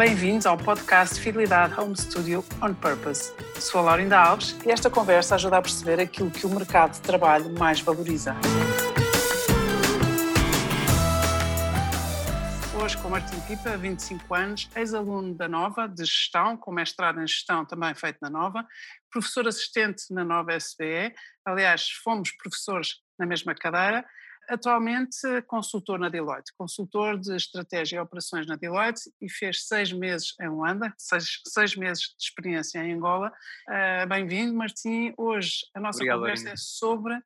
Bem-vindos ao podcast Fidelidade Home Studio On Purpose. Sou a Laurinda Alves e esta conversa ajuda a perceber aquilo que o mercado de trabalho mais valoriza. Hoje com Martim Pipa, 25 anos, ex-aluno da Nova, de gestão, com mestrado em gestão também feito na Nova, professor assistente na Nova SBE, aliás, fomos professores na mesma cadeira, atualmente consultor na Deloitte, consultor de estratégia e operações na Deloitte e fez seis meses em Luanda, seis, seis meses de experiência em Angola. Uh, Bem-vindo, Martim. Hoje a nossa Obrigado, conversa é sobre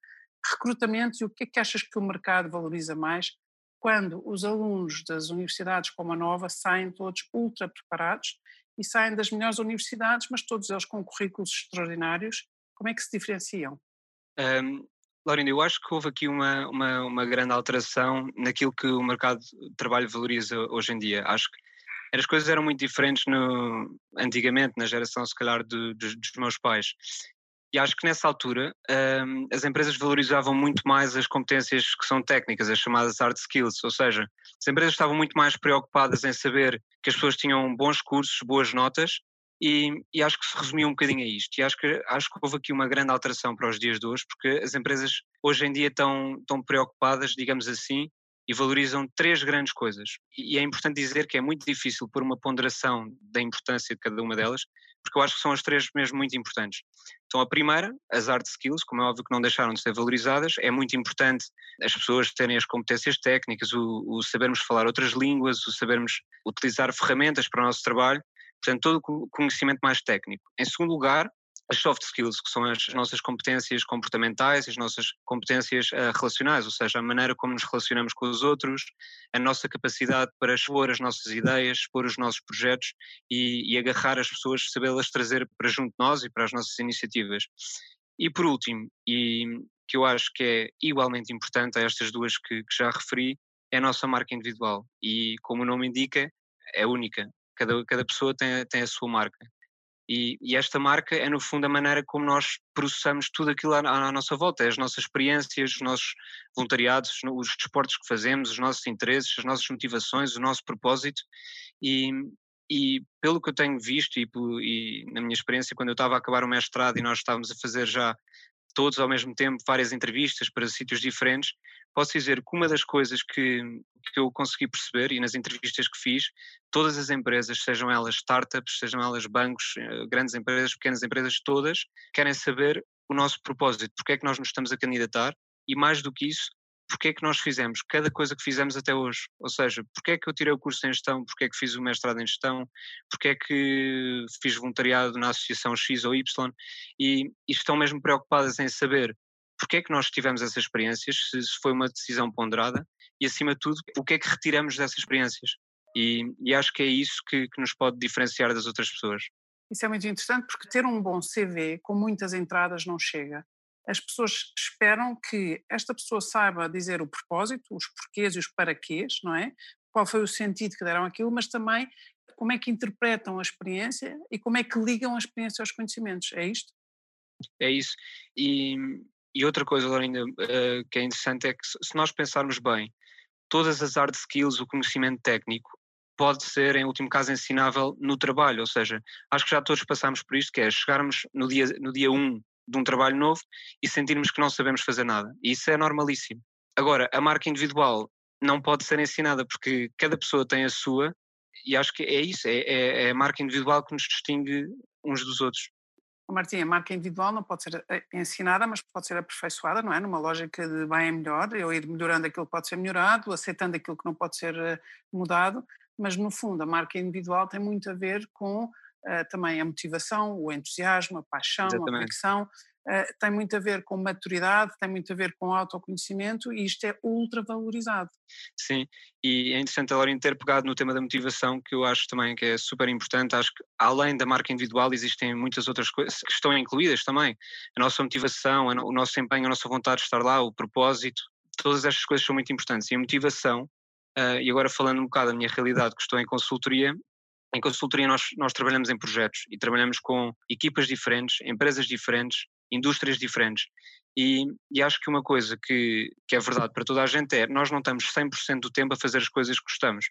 recrutamento e o que é que achas que o mercado valoriza mais quando os alunos das universidades como a Nova saem todos ultra preparados e saem das melhores universidades, mas todos eles com currículos extraordinários. Como é que se diferenciam? Um, Laurinda, eu acho que houve aqui uma, uma, uma, grande alteração naquilo que o mercado de trabalho valoriza hoje em dia. Acho que as coisas eram muito diferentes no, antigamente, na geração, se calhar, de, de, dos meus pais. E acho que nessa altura um, as empresas valorizavam muito mais as competências que são técnicas, as chamadas hard skills, ou seja, as empresas estavam muito mais preocupadas em saber que as pessoas tinham bons cursos, boas notas, e, e, acho que se resumiu um bocadinho a isto. E acho que, acho que houve aqui uma grande alteração para os dias de hoje, porque as empresas hoje em dia estão, estão preocupadas, digamos assim, e valorizam três grandes coisas. E é importante dizer que é muito difícil pôr uma ponderação da importância de cada uma delas, porque eu acho que são as três mesmo muito importantes. Então, a primeira, as hard skills, como é óbvio que não deixaram de ser valorizadas, é muito importante as pessoas terem as competências técnicas, o, o sabermos falar outras línguas, o sabermos utilizar ferramentas para o nosso trabalho, portanto, todo o conhecimento mais técnico. Em segundo lugar, as soft skills, que são as nossas competências comportamentais, as nossas competências uh, relacionais, ou seja, a maneira como nos relacionamos com os outros, a nossa capacidade para expor as nossas ideias, expor os nossos projetos e, e agarrar as pessoas, sabê-las trazer para junto de nós e para as nossas iniciativas. E por último, e que eu acho que é igualmente importante a estas duas que, que já referi, é a nossa marca individual. E como o nome indica, é única. Cada, cada pessoa tem, tem a sua marca. E, e, esta marca é, no fundo, a maneira como nós processamos tudo aquilo à, à, nossa volta, é as nossas experiências, os nossos voluntariados, os desportos que fazemos, os nossos interesses, as nossas motivações, o nosso propósito. E, e pelo que eu tenho visto e, e, na minha experiência, quando eu estava a acabar o mestrado e nós estávamos a fazer já todos ao mesmo tempo várias entrevistas para sítios diferentes, posso dizer que uma das coisas que, que eu consegui perceber e nas entrevistas que fiz, todas as empresas, sejam elas startups, sejam elas bancos, eh, grandes empresas, pequenas empresas, todas querem saber o nosso propósito, porque é que nós nos estamos a candidatar e mais do que isso, porque é que nós fizemos cada coisa que fizemos até hoje. Ou seja, porque é que eu tirei o curso em gestão, porque é que fiz o mestrado em gestão, porque é que fiz voluntariado na associação X ou Y e, e estão mesmo preocupadas em saber porque é que nós tivemos essas experiências, se foi uma decisão ponderada e, acima de tudo, o que é que retiramos dessas experiências. E, e acho que é isso que, que nos pode diferenciar das outras pessoas. Isso é muito interessante porque ter um bom CV com muitas entradas não chega as pessoas esperam que esta pessoa saiba dizer o propósito, os porquês e os paraquês, não é? Qual foi o sentido que deram aquilo, mas também como é que interpretam a experiência e como é que ligam a experiência aos conhecimentos. É isto? É isso. E, e outra coisa, Laurinda, uh, que é interessante é que se nós pensarmos bem, todas as hard skills, o conhecimento técnico, pode ser, em último caso, ensinável no trabalho. Ou seja, acho que já todos passamos por isto, que é chegarmos no dia, no dia 1 um de um trabalho novo e sentirmos que não sabemos fazer nada. E isso é normalíssimo. Agora, a marca individual não pode ser ensinada porque cada pessoa tem a sua e acho que é isso, é, é, é a marca individual que nos distingue uns dos outros. Martim, a marca individual não pode ser eh, ensinada, mas pode ser aperfeiçoada, não é? Numa lógica de bem é melhor, eu ir melhorando aquilo que pode ser melhorado, aceitando aquilo que não pode ser eh, mudado, mas no fundo a marca individual tem muito a ver com uh, também a motivação, o entusiasmo, a paixão, Exatamente. a convicção, uh, tem muito a ver com maturidade, tem muito a ver com autoconhecimento e isto é ultra valorizado. Sim, e é interessante a Laurinha ter pegado no tema da motivação, que eu acho também que é super importante. Acho que além da marca individual existem muitas outras coisas que estão incluídas também. A nossa motivação, o nosso empenho, a nossa vontade de estar lá, o propósito, todas estas coisas são muito importantes. E a motivação, uh, e agora falando um bocado da minha realidade, que estou em consultoria, em consultoria nós, nós trabalhamos em projetos e trabalhamos com equipas diferentes, empresas diferentes, indústrias diferentes. E, e, acho que uma coisa que, que é verdade para toda a gente é nós não estamos 100% do tempo a fazer as coisas que gostamos.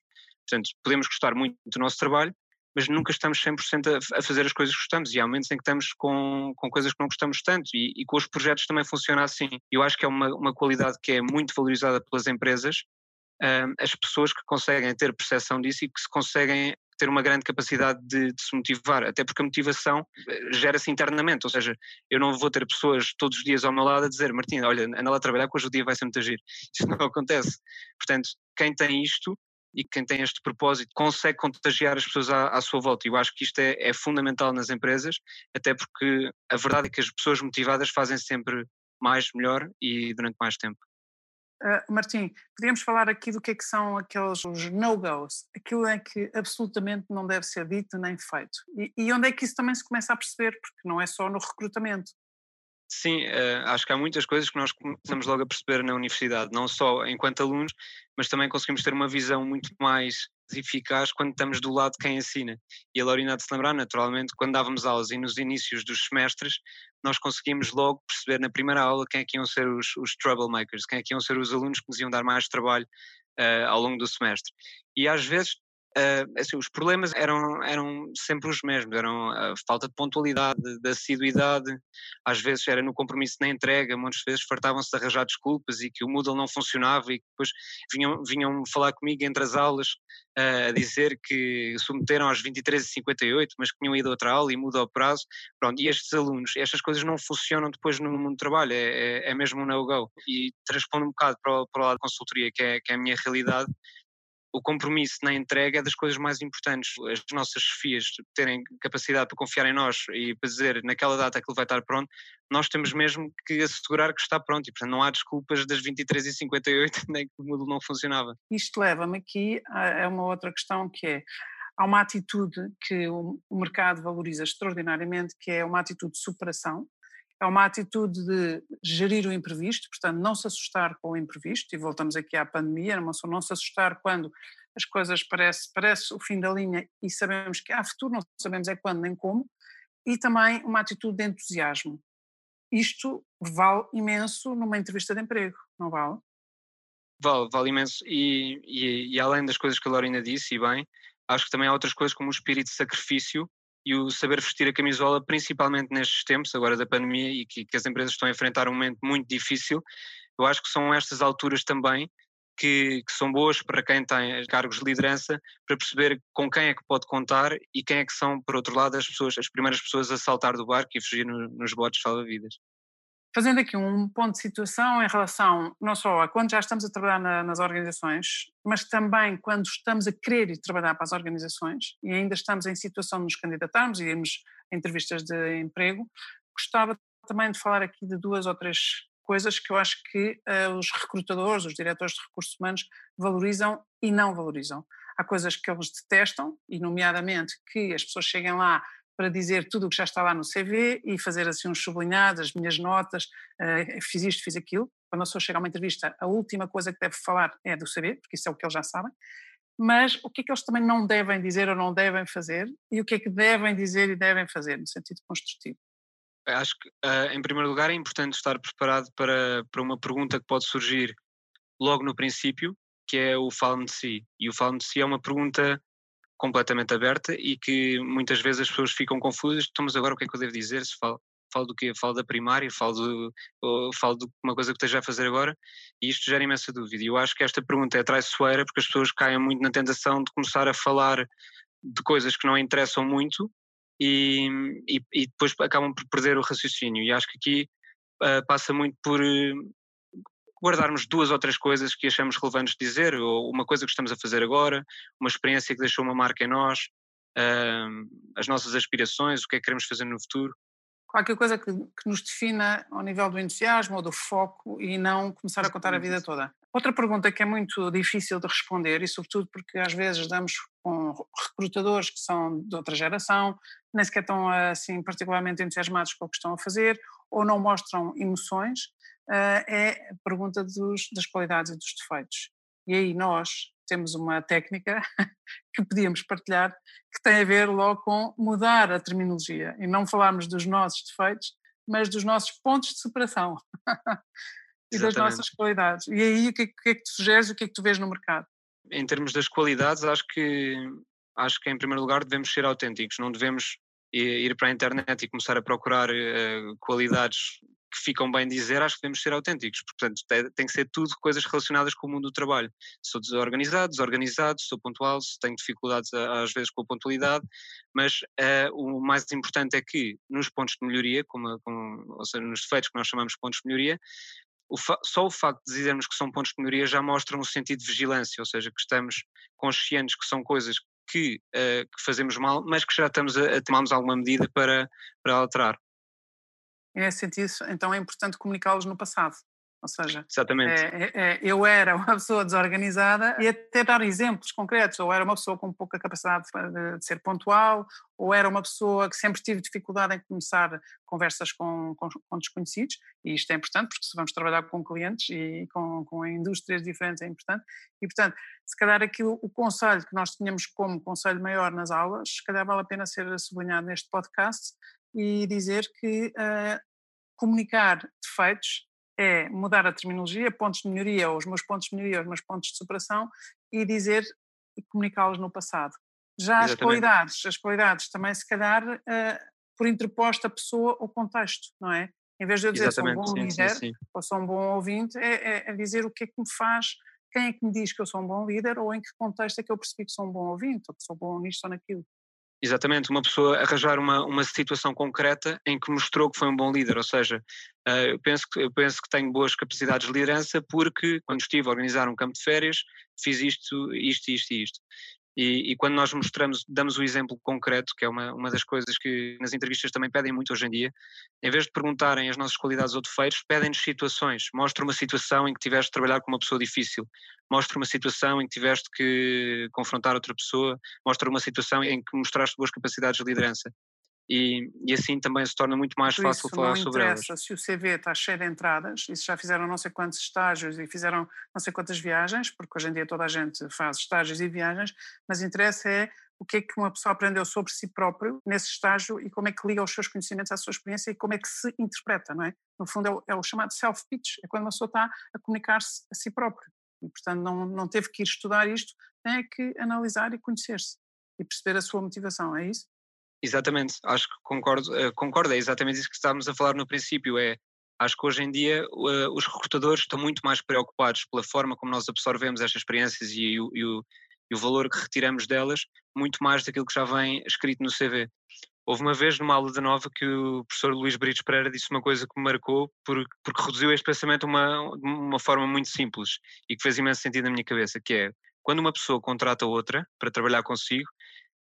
Portanto, podemos gostar muito do nosso trabalho, mas nunca estamos 100% a, a fazer as coisas que gostamos e há momentos em que estamos com, com coisas que não gostamos tanto e, e com os projetos também funciona assim. Eu acho que é uma, uma qualidade que é muito valorizada pelas empresas, uh, as pessoas que conseguem ter percepção disso e que se conseguem ter uma grande capacidade de, de, se motivar, até porque a motivação eh, gera-se internamente, ou seja, eu não vou ter pessoas todos os dias ao meu lado a dizer, Martim, olha, anda lá a trabalhar que hoje o dia vai ser muito agir. Isso não acontece. Portanto, quem tem isto e quem tem este propósito consegue contagiar as pessoas à, à sua volta. E eu acho que isto é, é, fundamental nas empresas, até porque a verdade é que as pessoas motivadas fazem sempre mais, melhor e durante mais tempo. Uh, Martim, podíamos falar aqui do que é que são aqueles no-goes, aquilo é que absolutamente não deve ser dito nem feito. E, e, onde é que isso também se começa a perceber, porque não é só no recrutamento. Sim, uh, acho que há muitas coisas que nós começamos logo a perceber na universidade, não só enquanto alunos, mas também conseguimos ter uma visão muito mais eficaz quando estamos do lado de quem ensina. E a Laurina de se lembrar, naturalmente, quando dávamos aulas e nos inícios dos semestres, nós conseguimos logo perceber na primeira aula quem é que iam ser os, os troublemakers, quem é que iam ser os alunos que nos iam dar mais trabalho uh, ao longo do semestre. E às vezes Uh, assim, os problemas eram, eram sempre os mesmos, eram a falta de pontualidade, de assiduidade, às vezes era no compromisso na entrega, muitas vezes fartavam-se de arranjar desculpas e que o Moodle não funcionava e depois vinham, vinham falar comigo entre as aulas uh, a dizer que submeteram às 23h58, mas que tinham ido a outra aula e muda o prazo. Pronto, e estes alunos, estas coisas não funcionam depois no mundo do trabalho, é, é, é mesmo um no-go. E transpondo um bocado para o, para o lado da consultoria, que é, que é a minha realidade, o compromisso na entrega é das coisas mais importantes. As nossas chefias terem capacidade para confiar em nós e para dizer naquela data aquilo vai estar pronto, nós temos mesmo que assegurar que está pronto e, portanto, não há desculpas das 23h58 nem que o módulo não funcionava. Isto leva-me aqui a uma outra questão que é, há uma atitude que o mercado valoriza extraordinariamente, que é uma atitude de superação, é uma atitude de gerir o imprevisto, portanto, não se assustar com o imprevisto, e voltamos aqui à pandemia, não, não se assustar quando as coisas parece, parece o fim da linha e sabemos que há futuro, não sabemos é quando nem como, e também uma atitude de entusiasmo. Isto vale imenso numa entrevista de emprego, não vale? Vale, vale imenso. E, e, e além das coisas que a Lorena disse, e bem, acho que também há outras coisas como o espírito de sacrifício e o saber vestir a camisola, principalmente nestes tempos, agora da pandemia, e que, que, as empresas estão a enfrentar um momento muito difícil, eu acho que são estas alturas também que, que, são boas para quem tem cargos de liderança, para perceber com quem é que pode contar e quem é que são, por outro lado, as pessoas, as primeiras pessoas a saltar do barco e fugir no, nos botes salva-vidas. Fazendo aqui um ponto de situação em relação não só a quando já estamos a trabalhar na, nas organizações, mas também quando estamos a querer ir trabalhar para as organizações e ainda estamos em situação de nos candidatarmos e irmos a entrevistas de emprego, gostava também de falar aqui de duas ou três coisas que eu acho que uh, os recrutadores, os diretores de recursos humanos valorizam e não valorizam. Há coisas que eles detestam, e nomeadamente que as pessoas cheguem lá para dizer tudo o que já está lá no CV e fazer assim uns sublinhados, as minhas notas, uh, fiz isto, fiz aquilo. Quando a pessoa chega a uma entrevista, a última coisa que deve falar é do CV, porque isso é o que eles já sabem. Mas o que é que eles também não devem dizer ou não devem fazer e o que é que devem dizer e devem fazer, no sentido construtivo? Acho que, uh, em primeiro lugar, é importante estar preparado para, para uma pergunta que pode surgir logo no princípio, que é o fala-me de si. E o fala-me de si é uma pergunta completamente aberta e que muitas vezes as pessoas ficam confusas, então mas agora o que é que eu devo dizer? Se falo, falo do quê? Falo da primária? Falo, do, falo de uma coisa que esteja a fazer agora? E isto gera imensa dúvida. E eu acho que esta pergunta é traiçoeira porque as pessoas caem muito na tentação de começar a falar de coisas que não interessam muito e, e, e depois acabam por perder o raciocínio. E acho que aqui uh, passa muito por guardarmos duas ou três coisas que achamos relevantes dizer, ou uma coisa que estamos a fazer agora, uma experiência que deixou uma marca em nós, uh, as nossas aspirações, o que é que queremos fazer no futuro. Qualquer coisa que, que nos defina ao nível do entusiasmo ou do foco e não começar a contar a vida toda. Outra pergunta que é muito difícil de responder, e sobretudo porque às vezes damos com recrutadores que são de outra geração, nem sequer estão assim particularmente entusiasmados com o que estão a fazer, ou não mostram emoções, é a pergunta dos, das qualidades e dos defeitos. E aí nós temos uma técnica que podíamos partilhar que tem a ver logo com mudar a terminologia e não falarmos dos nossos defeitos, mas dos nossos pontos de superação e das nossas qualidades. E aí o que, é, que é que tu sugeres, o que é que tu vês no mercado? Em termos das qualidades, acho que acho que em primeiro lugar devemos ser autênticos, não devemos ir para a internet e começar a procurar uh, qualidades que ficam bem dizer, acho que devemos ser autênticos. Portanto, tem que ser tudo coisas relacionadas com o mundo do trabalho. Sou desorganizado, desorganizado, sou pontual, tenho dificuldades às vezes com a pontualidade, mas uh, o mais importante é que nos pontos de melhoria, como, como, ou seja, nos defeitos que nós chamamos de pontos de melhoria, o só o facto de dizermos que são pontos de melhoria já mostra um sentido de vigilância, ou seja, que estamos conscientes que são coisas que, uh, que fazemos mal, mas que já estamos a, a tomarmos alguma medida para, para alterar. Nesse sentido, então é importante comunicá-los no passado. Ou seja, Exatamente. É, é, eu era uma pessoa desorganizada e até dar exemplos concretos. Ou era uma pessoa com pouca capacidade de, de, ser pontual, ou era uma pessoa que sempre tive dificuldade em começar conversas com, com, com, desconhecidos. E isto é importante porque se vamos trabalhar com clientes e com, com indústrias diferentes é importante. E, portanto, se calhar aquilo, o conselho que nós tínhamos como conselho maior nas aulas, se calhar vale a pena ser sublinhado neste podcast e dizer que uh, comunicar defeitos é mudar a terminologia, pontos de melhoria, ou os meus pontos de melhoria, os meus pontos de superação, e dizer e comunicá-los no passado. Já Exatamente. as qualidades, as qualidades também se calhar uh, por interposta pessoa ou contexto, não é? Em vez de eu dizer Exatamente, sou um bom sim, líder sim, sim. ou sou um bom ouvinte, é, é, é, dizer o que é que me faz, quem é que me diz que eu sou um bom líder ou em que contexto é que eu percebi que sou um bom ouvinte ou que sou bom nisto ou naquilo. Exatamente, uma pessoa arranjar uma, uma situação concreta em que mostrou que foi um bom líder, ou seja, uh, eu, penso que, eu penso que tenho boas capacidades de liderança porque quando estive a organizar um campo de férias fiz isto, isto, isto e isto. E, e, quando nós mostramos, damos o exemplo concreto, que é uma, uma das coisas que nas entrevistas também pedem muito hoje em dia, em vez de perguntarem as nossas qualidades ou defeitos, pedem-nos situações. Mostra uma situação em que tiveste de trabalhar com uma pessoa difícil, mostra uma situação em que tiveste que confrontar outra pessoa, mostra uma situação em que mostraste boas capacidades de liderança e, e assim também se torna muito mais fácil falar sobre elas. Se o CV está cheio de entradas e se já fizeram não sei quantos estágios e fizeram não sei quantas viagens, porque hoje em dia toda a gente faz estágios e viagens, mas interessa é o que é que uma pessoa aprendeu sobre si próprio nesse estágio e como é que liga os seus conhecimentos à sua experiência e como é que se interpreta, não é? No fundo é o, é o chamado self-pitch, é quando uma pessoa está a comunicar-se a si próprio e portanto não, não teve que ir estudar isto, tem que analisar e conhecer-se e perceber a sua motivação, é isso? Exatamente, acho que concordo, uh, concordo, é exatamente isso que estávamos a falar no princípio, é acho que hoje em dia uh, os recrutadores estão muito mais preocupados pela forma como nós absorvemos estas experiências e, e, e, o, e, o, valor que retiramos delas, muito mais daquilo que já vem escrito no CV. Houve uma vez numa aula de nova que o professor Luís Brites Pereira disse uma coisa que me marcou porque, porque reduziu este pensamento de uma, uma forma muito simples e que fez imenso sentido na minha cabeça, que é quando uma pessoa contrata outra para trabalhar consigo,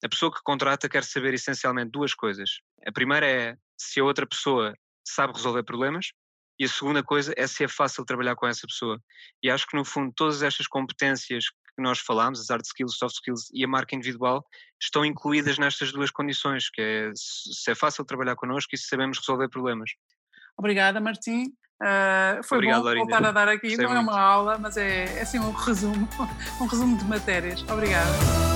a pessoa que contrata quer saber essencialmente duas coisas. A primeira é se a outra pessoa sabe resolver problemas e a segunda coisa é se é fácil trabalhar com essa pessoa. E acho que no fundo todas estas competências que nós falamos, as hard skills, soft skills e a marca individual, estão incluídas nestas duas condições, que é se é fácil trabalhar connosco e se sabemos resolver problemas. Obrigada, Martim. Uh, foi Obrigado, bom voltar a dar aqui, Gostei não muito. é uma aula, mas é, é assim um resumo, um resumo de matérias. Obrigada.